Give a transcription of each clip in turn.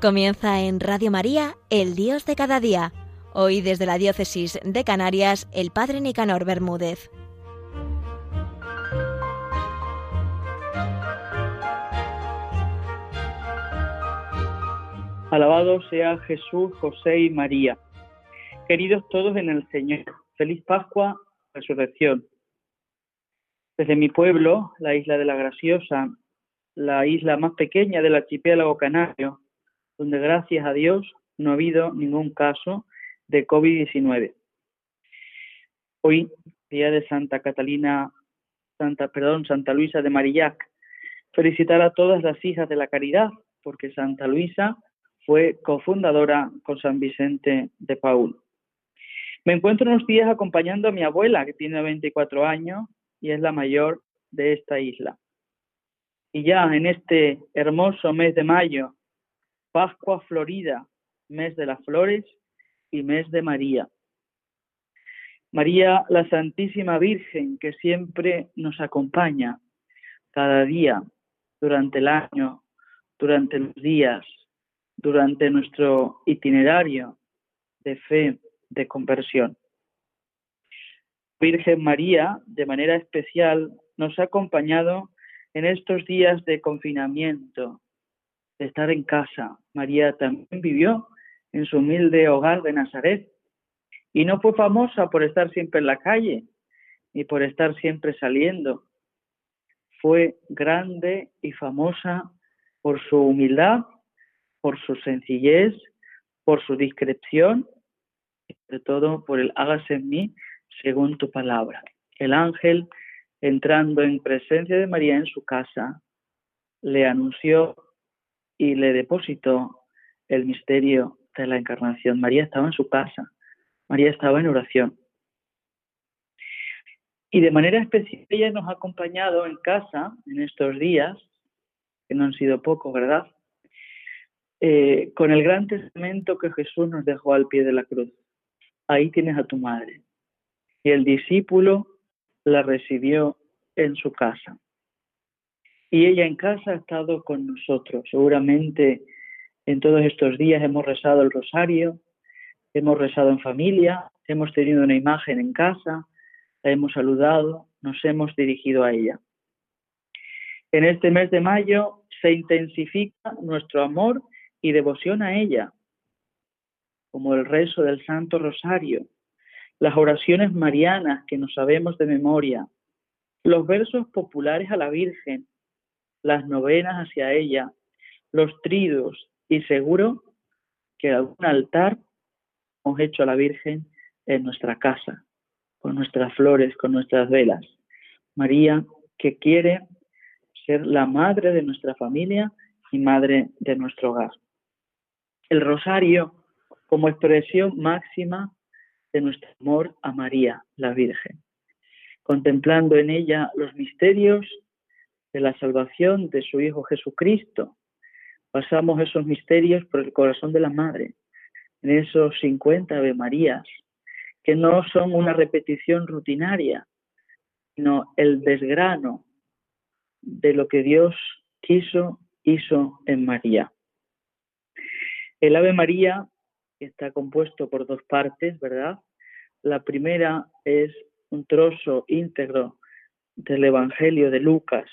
Comienza en Radio María, El Dios de cada día. Hoy desde la Diócesis de Canarias, el Padre Nicanor Bermúdez. Alabado sea Jesús, José y María. Queridos todos en el Señor, feliz Pascua, resurrección. Desde mi pueblo, la isla de la Graciosa, la isla más pequeña del archipiélago canario, donde gracias a Dios no ha habido ningún caso de COVID-19. Hoy, día de Santa Catalina, Santa, perdón, Santa Luisa de Marillac, felicitar a todas las hijas de la caridad, porque Santa Luisa fue cofundadora con San Vicente de Paul. Me encuentro unos días acompañando a mi abuela, que tiene 24 años y es la mayor de esta isla. Y ya en este hermoso mes de mayo, Pascua Florida, mes de las flores y mes de María. María, la Santísima Virgen, que siempre nos acompaña cada día, durante el año, durante los días, durante nuestro itinerario de fe, de conversión. Virgen María, de manera especial, nos ha acompañado en estos días de confinamiento, de estar en casa. María también vivió en su humilde hogar de Nazaret y no fue famosa por estar siempre en la calle ni por estar siempre saliendo. Fue grande y famosa por su humildad, por su sencillez, por su discreción y sobre todo por el hágase en mí según tu palabra. El ángel, entrando en presencia de María en su casa, le anunció y le depositó el misterio de la encarnación. María estaba en su casa, María estaba en oración. Y de manera especial ella nos ha acompañado en casa en estos días, que no han sido pocos, ¿verdad? Eh, con el gran testamento que Jesús nos dejó al pie de la cruz. Ahí tienes a tu madre y el discípulo la recibió en su casa. Y ella en casa ha estado con nosotros. Seguramente en todos estos días hemos rezado el rosario, hemos rezado en familia, hemos tenido una imagen en casa, la hemos saludado, nos hemos dirigido a ella. En este mes de mayo se intensifica nuestro amor y devoción a ella, como el rezo del Santo Rosario, las oraciones marianas que nos sabemos de memoria, los versos populares a la Virgen, las novenas hacia ella, los tridos y seguro que algún altar hemos hecho a la Virgen en nuestra casa, con nuestras flores, con nuestras velas. María, que quiere ser la madre de nuestra familia y madre de nuestro hogar. El rosario como expresión máxima de nuestro amor a María, la Virgen, contemplando en ella los misterios de la salvación de su Hijo Jesucristo. Pasamos esos misterios por el corazón de la Madre, en esos 50 Ave Marías, que no son una repetición rutinaria, sino el desgrano de lo que Dios quiso, hizo en María. El Ave María está compuesto por dos partes, ¿verdad? La primera es un trozo íntegro del Evangelio de Lucas.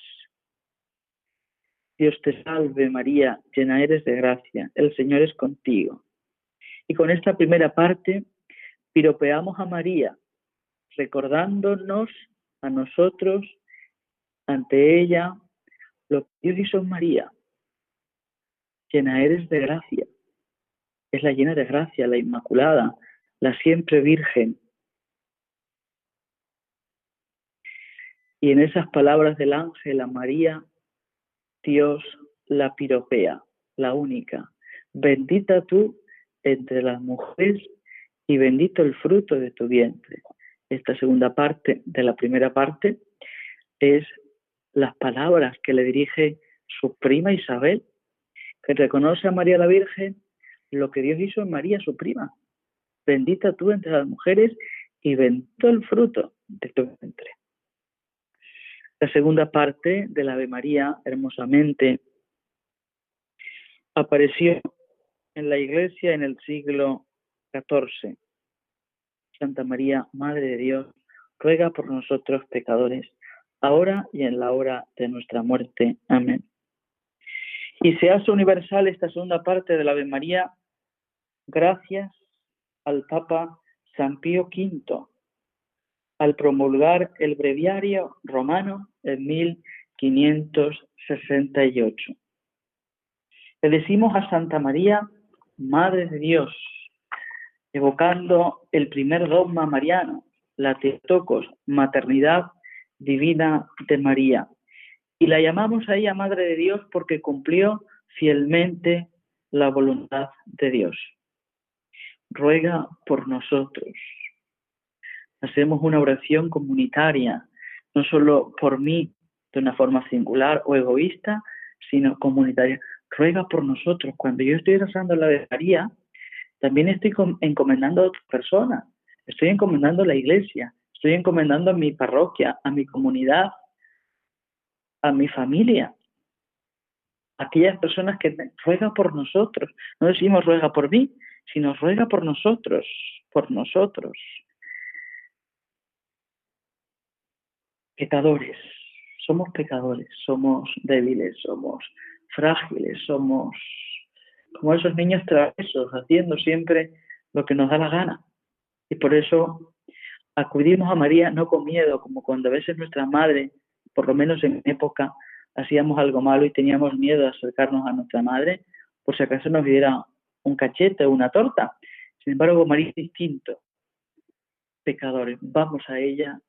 Dios te salve María, llena eres de gracia, el Señor es contigo. Y con esta primera parte piropeamos a María, recordándonos a nosotros ante ella lo que Dios hizo María. Llena eres de gracia es la llena de gracia, la Inmaculada, la siempre Virgen. Y en esas palabras del ángel a María, Dios la piropea, la única. Bendita tú entre las mujeres y bendito el fruto de tu vientre. Esta segunda parte de la primera parte es las palabras que le dirige su prima Isabel, que reconoce a María la Virgen lo que Dios hizo en María, su prima. Bendita tú entre las mujeres y bendito el fruto de tu vientre. La segunda parte de la Ave María, hermosamente, apareció en la Iglesia en el siglo XIV. Santa María, Madre de Dios, ruega por nosotros pecadores, ahora y en la hora de nuestra muerte. Amén. Y se hace universal esta segunda parte de la Ave María gracias al Papa San Pío V al promulgar el breviario romano en 1568. Le decimos a Santa María, Madre de Dios, evocando el primer dogma mariano, la Teotocos, maternidad divina de María. Y la llamamos a ella Madre de Dios porque cumplió fielmente la voluntad de Dios. Ruega por nosotros. Hacemos una oración comunitaria, no solo por mí de una forma singular o egoísta, sino comunitaria. Ruega por nosotros. Cuando yo estoy rezando la de María, también estoy encomendando a otras personas. Estoy encomendando a la iglesia, estoy encomendando a mi parroquia, a mi comunidad, a mi familia. Aquellas personas que ruegan por nosotros. No decimos ruega por mí, sino ruega por nosotros, por nosotros. Pecadores, somos pecadores, somos débiles, somos frágiles, somos como esos niños travesos, haciendo siempre lo que nos da la gana. Y por eso acudimos a María no con miedo, como cuando a veces nuestra madre, por lo menos en época, hacíamos algo malo y teníamos miedo de acercarnos a nuestra madre, por si acaso nos diera un cachete o una torta. Sin embargo, María es distinto. Pecadores, vamos a ella,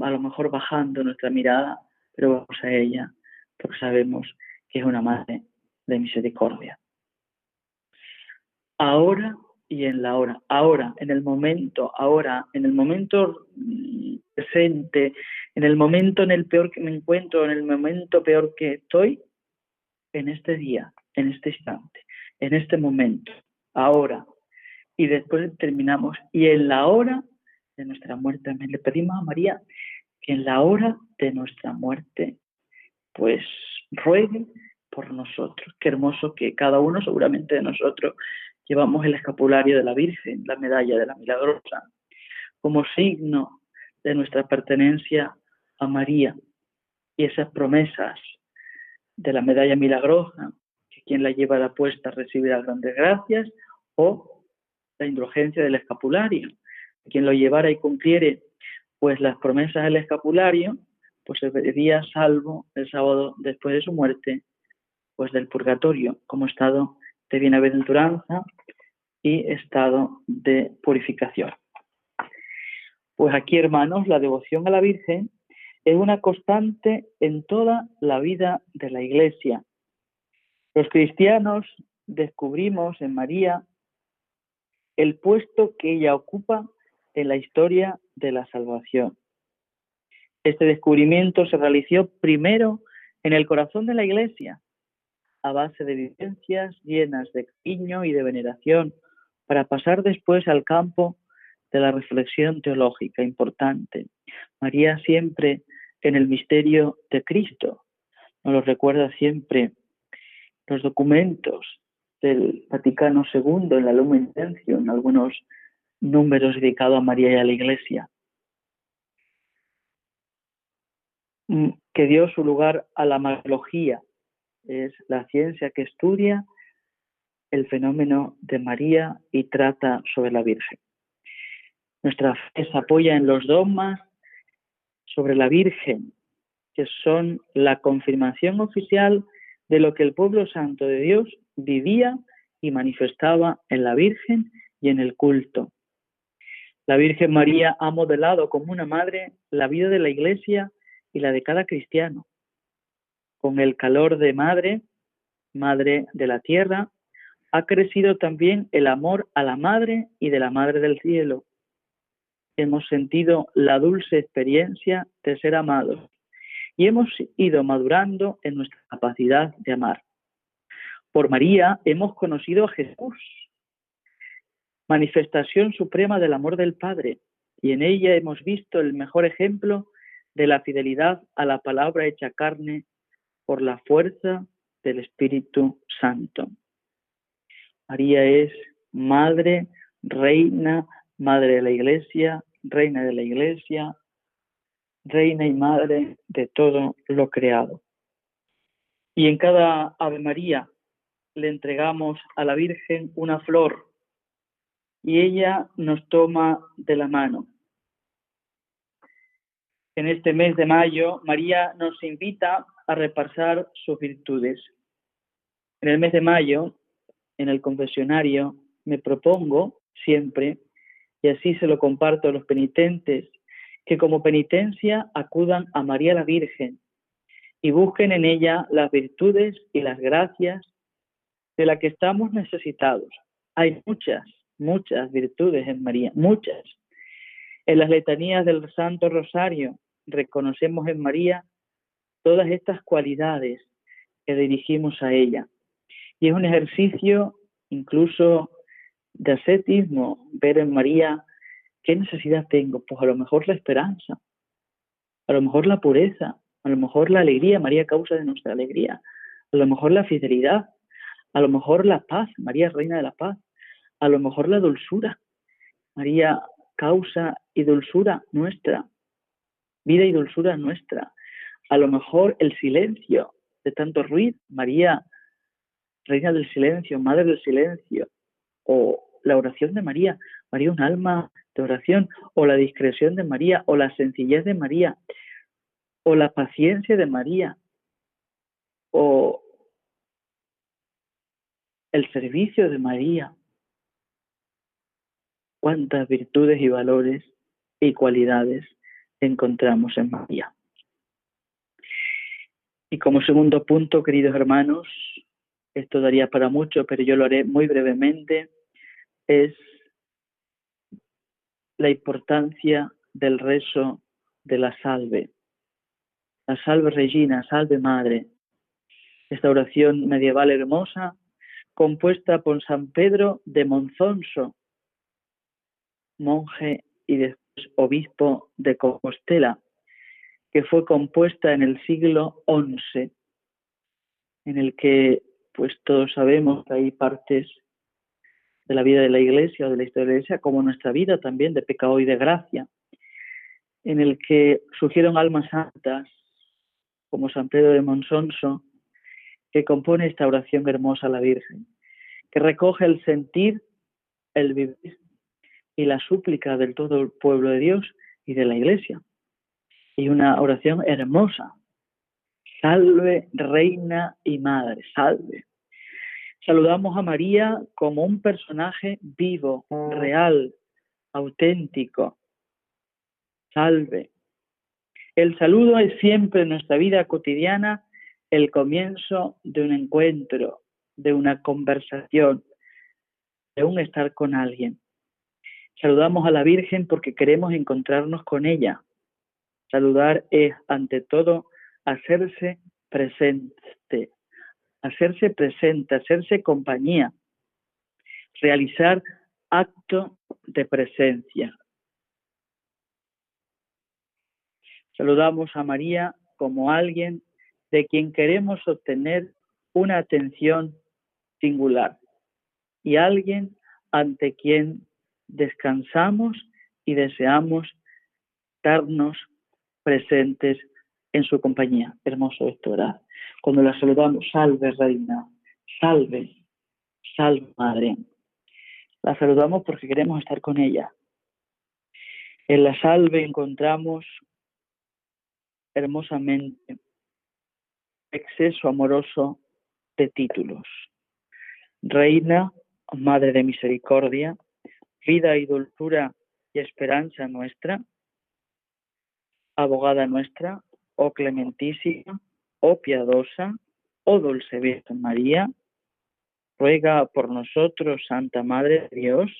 a lo mejor bajando nuestra mirada, pero vamos a ella, porque sabemos que es una madre de misericordia ahora y en la hora, ahora, en el momento, ahora, en el momento presente, en el momento en el peor que me encuentro, en el momento peor que estoy, en este día, en este instante, en este momento, ahora. Y después terminamos, y en la hora de nuestra muerte, le pedimos a María que en la hora de nuestra muerte, pues ruegue por nosotros. Qué hermoso que cada uno seguramente de nosotros llevamos el escapulario de la Virgen, la medalla de la Milagrosa, como signo de nuestra pertenencia a María y esas promesas de la medalla milagrosa, que quien la lleva la puesta recibirá grandes gracias, o la indulgencia del escapulario, quien lo llevara y cumpliere pues las promesas del escapulario, pues se vería salvo el sábado después de su muerte, pues del purgatorio como estado de bienaventuranza y estado de purificación. Pues aquí, hermanos, la devoción a la Virgen es una constante en toda la vida de la Iglesia. Los cristianos descubrimos en María el puesto que ella ocupa en la historia de la salvación. Este descubrimiento se realizó primero en el corazón de la Iglesia, a base de vivencias llenas de cariño y de veneración, para pasar después al campo de la reflexión teológica importante. María siempre en el misterio de Cristo, nos lo recuerda siempre los documentos del Vaticano II en la Lumen en algunos números dedicados a María y a la Iglesia. Mm, que dio su lugar a la magología, es la ciencia que estudia el fenómeno de María y trata sobre la Virgen. Nuestra fe se apoya en los dogmas sobre la Virgen, que son la confirmación oficial de lo que el pueblo santo de Dios vivía y manifestaba en la Virgen y en el culto. La Virgen María ha modelado como una madre la vida de la Iglesia y la de cada cristiano con el calor de madre, madre de la tierra, ha crecido también el amor a la madre y de la madre del cielo. Hemos sentido la dulce experiencia de ser amados y hemos ido madurando en nuestra capacidad de amar. Por María hemos conocido a Jesús, manifestación suprema del amor del Padre, y en ella hemos visto el mejor ejemplo de la fidelidad a la palabra hecha carne por la fuerza del Espíritu Santo. María es madre, reina, madre de la iglesia, reina de la iglesia, reina y madre de todo lo creado. Y en cada Ave María le entregamos a la Virgen una flor y ella nos toma de la mano. En este mes de mayo, María nos invita a repasar sus virtudes. En el mes de mayo, en el confesionario, me propongo siempre, y así se lo comparto a los penitentes, que como penitencia acudan a María la Virgen y busquen en ella las virtudes y las gracias de las que estamos necesitados. Hay muchas, muchas virtudes en María, muchas. En las letanías del Santo Rosario reconocemos en María todas estas cualidades que dirigimos a ella. Y es un ejercicio incluso de ascetismo ver en María qué necesidad tengo. Pues a lo mejor la esperanza, a lo mejor la pureza, a lo mejor la alegría, María causa de nuestra alegría, a lo mejor la fidelidad, a lo mejor la paz, María reina de la paz, a lo mejor la dulzura, María causa y dulzura nuestra, vida y dulzura nuestra, a lo mejor el silencio de tanto ruido, María reina del silencio, madre del silencio, o la oración de María, María un alma de oración, o la discreción de María, o la sencillez de María, o la paciencia de María, o el servicio de María. Cuántas virtudes y valores y cualidades encontramos en María. Y como segundo punto, queridos hermanos, esto daría para mucho, pero yo lo haré muy brevemente, es la importancia del rezo de la salve. La salve Regina, salve Madre. Esta oración medieval hermosa, compuesta por San Pedro de Monzonso, monje y después obispo de Compostela, que fue compuesta en el siglo XI, en el que pues todos sabemos que hay partes de la vida de la Iglesia o de la historia de la Iglesia, como nuestra vida también de pecado y de gracia, en el que surgieron almas santas como San Pedro de Monsonso, que compone esta oración hermosa a la Virgen, que recoge el sentir, el vivir y la súplica del todo el pueblo de Dios y de la Iglesia. Y una oración hermosa. Salve, reina y madre, salve. Saludamos a María como un personaje vivo, real, auténtico. Salve, el saludo es siempre en nuestra vida cotidiana el comienzo de un encuentro, de una conversación, de un estar con alguien. Saludamos a la Virgen porque queremos encontrarnos con ella. Saludar es, ante todo, hacerse presente, hacerse presente, hacerse compañía, realizar acto de presencia, Saludamos a María como alguien de quien queremos obtener una atención singular y alguien ante quien descansamos y deseamos darnos presentes en su compañía. Hermoso esto. Cuando la saludamos, salve reina, salve, salve madre. La saludamos porque queremos estar con ella. En la salve encontramos hermosamente exceso amoroso de títulos. Reina, Madre de Misericordia, vida y dulzura y esperanza nuestra, abogada nuestra, oh clementísima, oh piadosa, oh dulce Virgen María, ruega por nosotros, Santa Madre de Dios,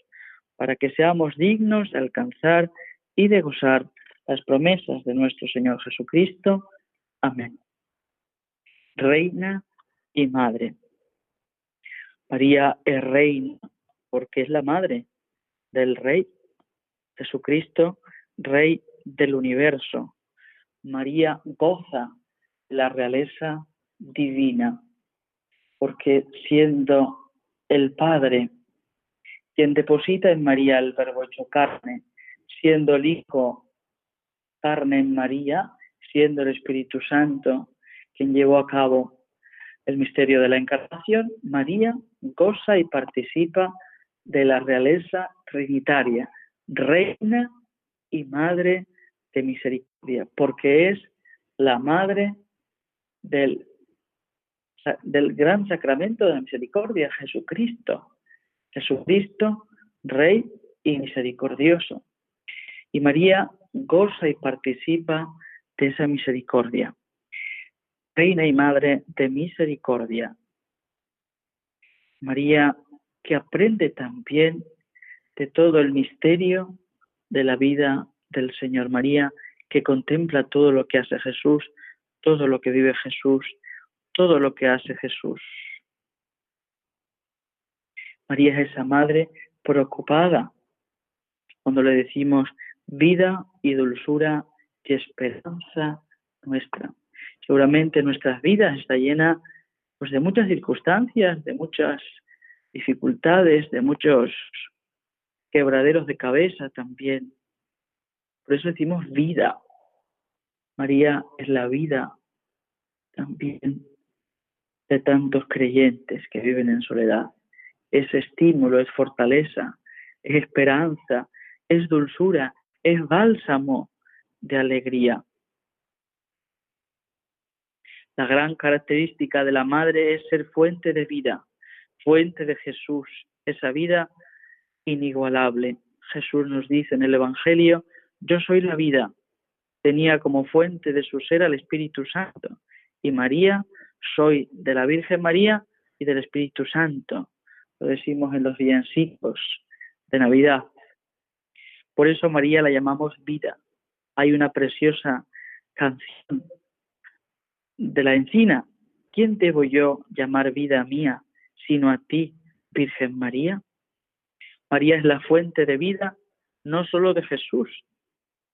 para que seamos dignos de alcanzar y de gozar las promesas de nuestro Señor Jesucristo. Amén. Reina y Madre. María es reina porque es la madre del Rey. Jesucristo, Rey del universo. María goza la realeza divina porque siendo el Padre, quien deposita en María el verbo hecho carne, siendo el Hijo carne en María, siendo el Espíritu Santo quien llevó a cabo el misterio de la encarnación, María goza y participa de la realeza trinitaria, reina y madre de misericordia, porque es la madre del, del gran sacramento de la misericordia, Jesucristo. Jesucristo, Rey y misericordioso. Y María goza y participa de esa misericordia. Reina y Madre de misericordia. María que aprende también de todo el misterio de la vida del Señor María, que contempla todo lo que hace Jesús, todo lo que vive Jesús, todo lo que hace Jesús. María es esa madre preocupada cuando le decimos vida y dulzura y esperanza nuestra. Seguramente nuestras vidas está llena pues, de muchas circunstancias, de muchas dificultades, de muchos quebraderos de cabeza también. Por eso decimos vida. María es la vida también de tantos creyentes que viven en soledad. Es estímulo, es fortaleza, es esperanza, es dulzura, es bálsamo de alegría. La gran característica de la madre es ser fuente de vida, fuente de Jesús, esa vida inigualable. Jesús nos dice en el Evangelio, yo soy la vida. Tenía como fuente de su ser al Espíritu Santo. Y María, soy de la Virgen María y del Espíritu Santo. Lo decimos en los villancicos de Navidad. Por eso María la llamamos vida. Hay una preciosa canción de la encina. ¿Quién debo yo llamar vida mía sino a ti, Virgen María? María es la fuente de vida no solo de Jesús,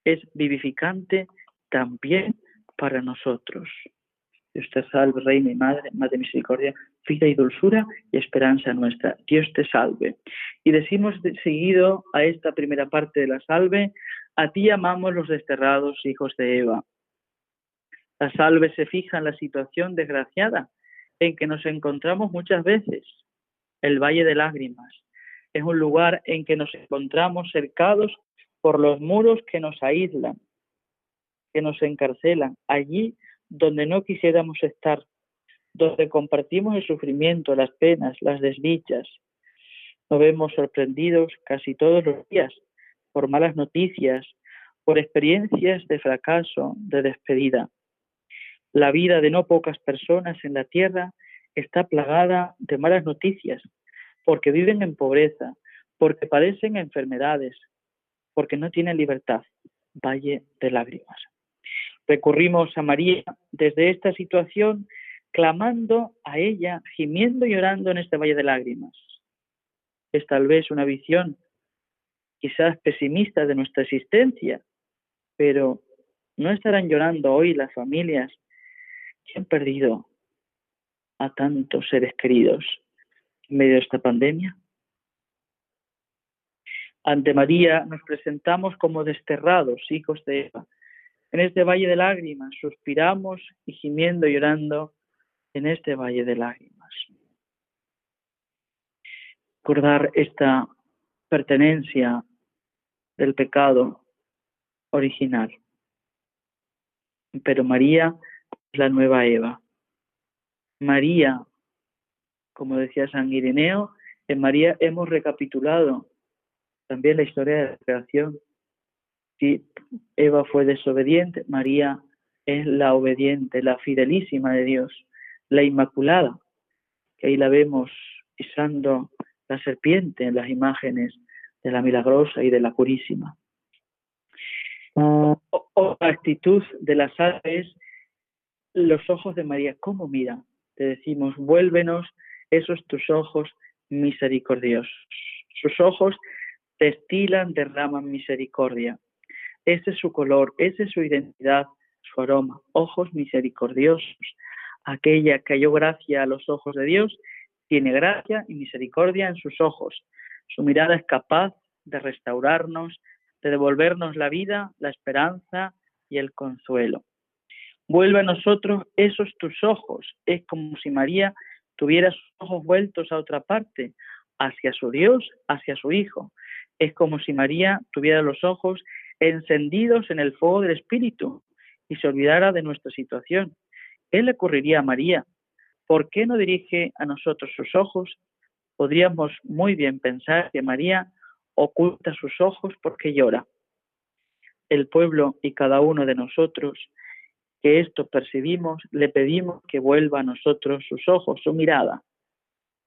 es vivificante también para nosotros. Dios te salve, Reina y Madre, Madre Misericordia, vida y dulzura y esperanza nuestra. Dios te salve. Y decimos seguido a esta primera parte de la salve, a ti amamos los desterrados hijos de Eva. La salve se fija en la situación desgraciada en que nos encontramos muchas veces, el Valle de Lágrimas. Es un lugar en que nos encontramos cercados por los muros que nos aíslan, que nos encarcelan. Allí donde no quisiéramos estar, donde compartimos el sufrimiento, las penas, las desdichas. Nos vemos sorprendidos casi todos los días por malas noticias, por experiencias de fracaso, de despedida. La vida de no pocas personas en la tierra está plagada de malas noticias, porque viven en pobreza, porque padecen enfermedades, porque no tienen libertad. Valle de lágrimas. Recurrimos a María desde esta situación, clamando a ella, gimiendo y llorando en este valle de lágrimas. Es tal vez una visión quizás pesimista de nuestra existencia, pero ¿no estarán llorando hoy las familias que han perdido a tantos seres queridos en medio de esta pandemia? Ante María nos presentamos como desterrados, hijos de Eva, en este valle de lágrimas, suspiramos y gimiendo y llorando en este valle de lágrimas. Recordar esta pertenencia del pecado original. Pero María es la nueva Eva. María, como decía San Ireneo, en María hemos recapitulado también la historia de la creación si Eva fue desobediente, María es la obediente, la fidelísima de Dios, la inmaculada, que ahí la vemos pisando la serpiente en las imágenes de la milagrosa y de la purísima. Otra actitud de las aves, los ojos de María, ¿cómo mira? Te decimos, vuélvenos esos tus ojos misericordiosos. Sus ojos destilan, derraman misericordia. Ese es su color, esa es su identidad, su aroma. Ojos misericordiosos. Aquella que halló gracia a los ojos de Dios Tiene gracia y misericordia en sus ojos. Su mirada es capaz de restaurarnos, de devolvernos la vida, la esperanza y el consuelo. Vuelve a nosotros esos tus ojos. Es como si María tuviera sus ojos vueltos a otra parte, hacia su Dios, hacia su Hijo. Es como si María tuviera los ojos encendidos en el fuego del Espíritu y se olvidara de nuestra situación. ¿Qué le ocurriría a María? ¿Por qué no dirige a nosotros sus ojos? Podríamos muy bien pensar que María oculta sus ojos porque llora. El pueblo y cada uno de nosotros que esto percibimos, le pedimos que vuelva a nosotros sus ojos, su mirada.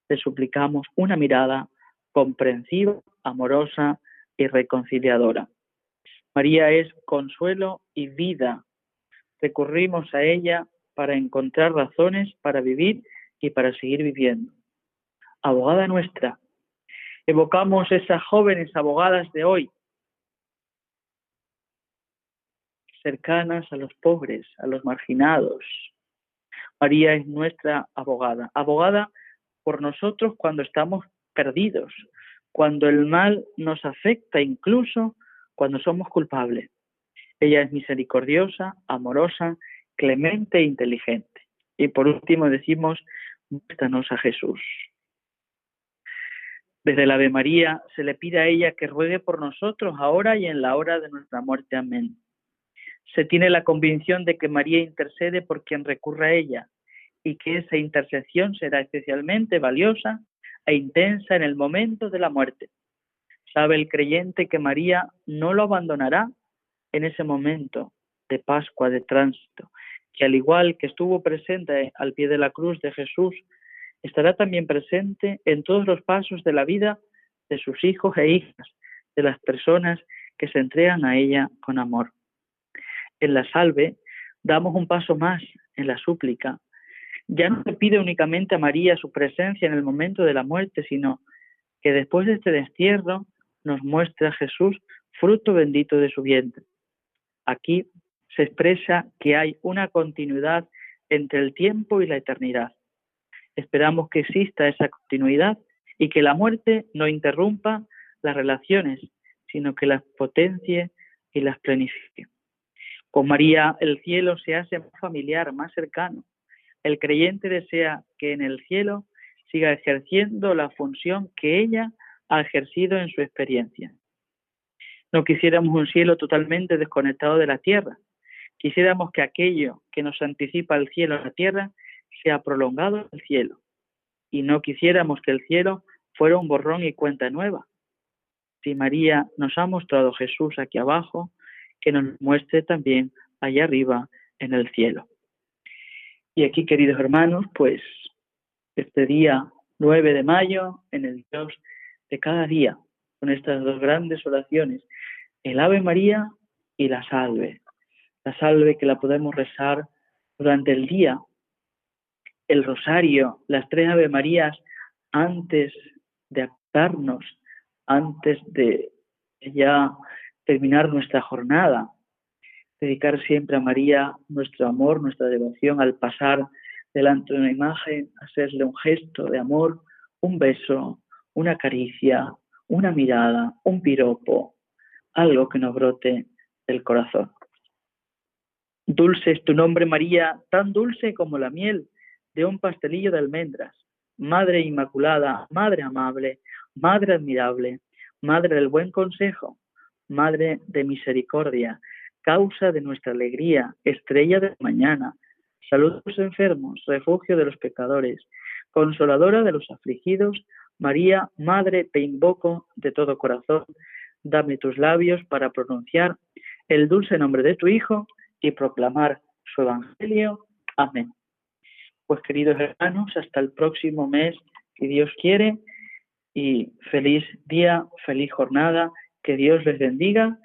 Le suplicamos una mirada comprensiva, amorosa y reconciliadora. María es consuelo y vida. Recurrimos a ella para encontrar razones para vivir y para seguir viviendo. Abogada nuestra, evocamos esas jóvenes abogadas de hoy, cercanas a los pobres, a los marginados. María es nuestra abogada, abogada por nosotros cuando estamos perdidos, cuando el mal nos afecta, incluso cuando somos culpables. Ella es misericordiosa, amorosa, clemente e inteligente. Y por último decimos, muéstranos a Jesús. Desde la Ave María se le pide a ella que ruegue por nosotros ahora y en la hora de nuestra muerte. Amén se tiene la convicción de que María intercede por quien recurra a ella y que esa intercesión será especialmente valiosa e intensa en el momento de la muerte. Sabe el creyente que María no lo abandonará en ese momento de Pascua, de tránsito, que al igual que estuvo presente al pie de la cruz de Jesús, estará también presente en todos los pasos de la vida de sus hijos e hijas, de las personas que se entregan a ella con amor en la salve, damos un paso más en la súplica. Ya no se pide únicamente a María su presencia en el momento de la muerte, sino que después de este destierro nos muestra Jesús fruto bendito de su vientre. Aquí se expresa que hay una continuidad entre el tiempo y la eternidad. Esperamos que exista esa continuidad y que la muerte no interrumpa las relaciones, sino que las potencie y las planifique. Con María el cielo se hace más familiar, más cercano. El creyente desea que en el cielo siga ejerciendo la función que ella ha ejercido en su experiencia. No quisiéramos un cielo totalmente desconectado de la tierra. Quisiéramos que aquello que nos anticipa el cielo a la tierra sea prolongado el cielo. Y no quisiéramos que el cielo fuera un borrón y cuenta nueva. Si María nos ha mostrado Jesús aquí abajo, que nos muestre también allá arriba en el cielo. Y aquí, queridos hermanos, pues este día 9 de mayo, en el Dios de cada día, con estas dos grandes oraciones, el Ave María y la Salve. La Salve que la podemos rezar durante el día, el rosario, las tres Ave Marías antes de actarnos, antes de ya terminar nuestra jornada, dedicar siempre a María nuestro amor, nuestra devoción al pasar delante de una imagen, hacerle un gesto de amor, un beso, una caricia, una mirada, un piropo, algo que nos brote del corazón. Dulce es tu nombre, María, tan dulce como la miel de un pastelillo de almendras. Madre Inmaculada, Madre amable, Madre admirable, Madre del buen consejo, Madre de misericordia, causa de nuestra alegría, estrella de mañana, salud de los enfermos, refugio de los pecadores, consoladora de los afligidos, María, Madre, te invoco de todo corazón, dame tus labios para pronunciar el dulce nombre de tu Hijo y proclamar su Evangelio. Amén. Pues queridos hermanos, hasta el próximo mes, que Dios quiere, y feliz día, feliz jornada que Dios les bendiga,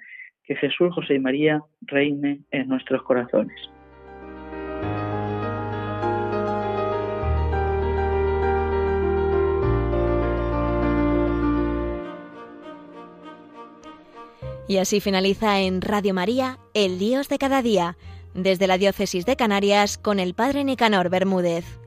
que Jesús, José y María reine en nuestros corazones. Y así finaliza en Radio María, El Dios de cada día, desde la Diócesis de Canarias con el Padre Nicanor Bermúdez.